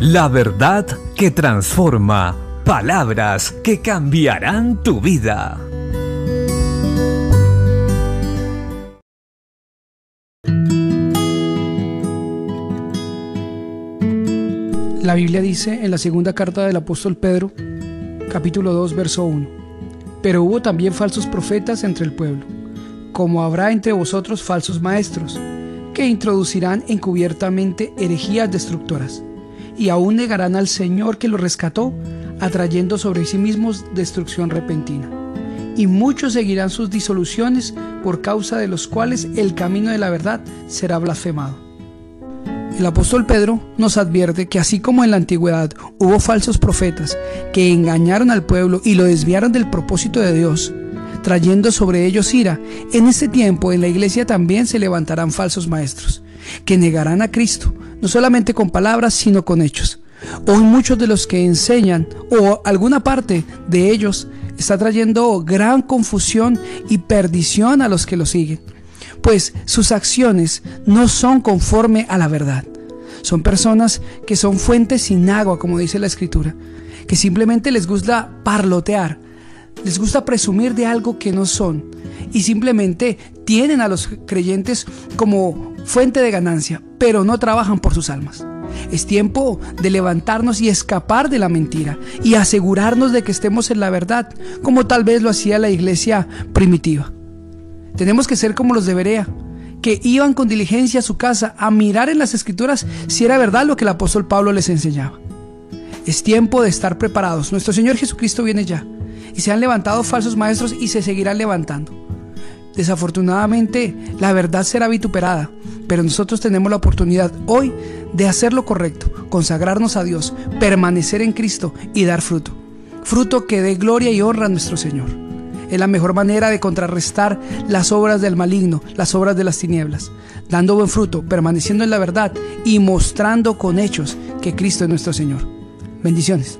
La verdad que transforma. Palabras que cambiarán tu vida. La Biblia dice en la segunda carta del apóstol Pedro, capítulo 2, verso 1, Pero hubo también falsos profetas entre el pueblo, como habrá entre vosotros falsos maestros, que introducirán encubiertamente herejías destructoras, y aún negarán al Señor que los rescató, atrayendo sobre sí mismos destrucción repentina. Y muchos seguirán sus disoluciones, por causa de los cuales el camino de la verdad será blasfemado. El apóstol Pedro nos advierte que así como en la antigüedad hubo falsos profetas que engañaron al pueblo y lo desviaron del propósito de Dios, trayendo sobre ellos ira, en este tiempo en la iglesia también se levantarán falsos maestros, que negarán a Cristo, no solamente con palabras, sino con hechos. Hoy muchos de los que enseñan, o alguna parte de ellos, está trayendo gran confusión y perdición a los que lo siguen pues sus acciones no son conforme a la verdad. Son personas que son fuentes sin agua, como dice la escritura, que simplemente les gusta parlotear, les gusta presumir de algo que no son y simplemente tienen a los creyentes como fuente de ganancia, pero no trabajan por sus almas. Es tiempo de levantarnos y escapar de la mentira y asegurarnos de que estemos en la verdad, como tal vez lo hacía la iglesia primitiva. Tenemos que ser como los de Berea, que iban con diligencia a su casa a mirar en las escrituras si era verdad lo que el apóstol Pablo les enseñaba. Es tiempo de estar preparados. Nuestro Señor Jesucristo viene ya y se han levantado falsos maestros y se seguirán levantando. Desafortunadamente, la verdad será vituperada, pero nosotros tenemos la oportunidad hoy de hacer lo correcto, consagrarnos a Dios, permanecer en Cristo y dar fruto. Fruto que dé gloria y honra a nuestro Señor. Es la mejor manera de contrarrestar las obras del maligno, las obras de las tinieblas, dando buen fruto, permaneciendo en la verdad y mostrando con hechos que Cristo es nuestro Señor. Bendiciones.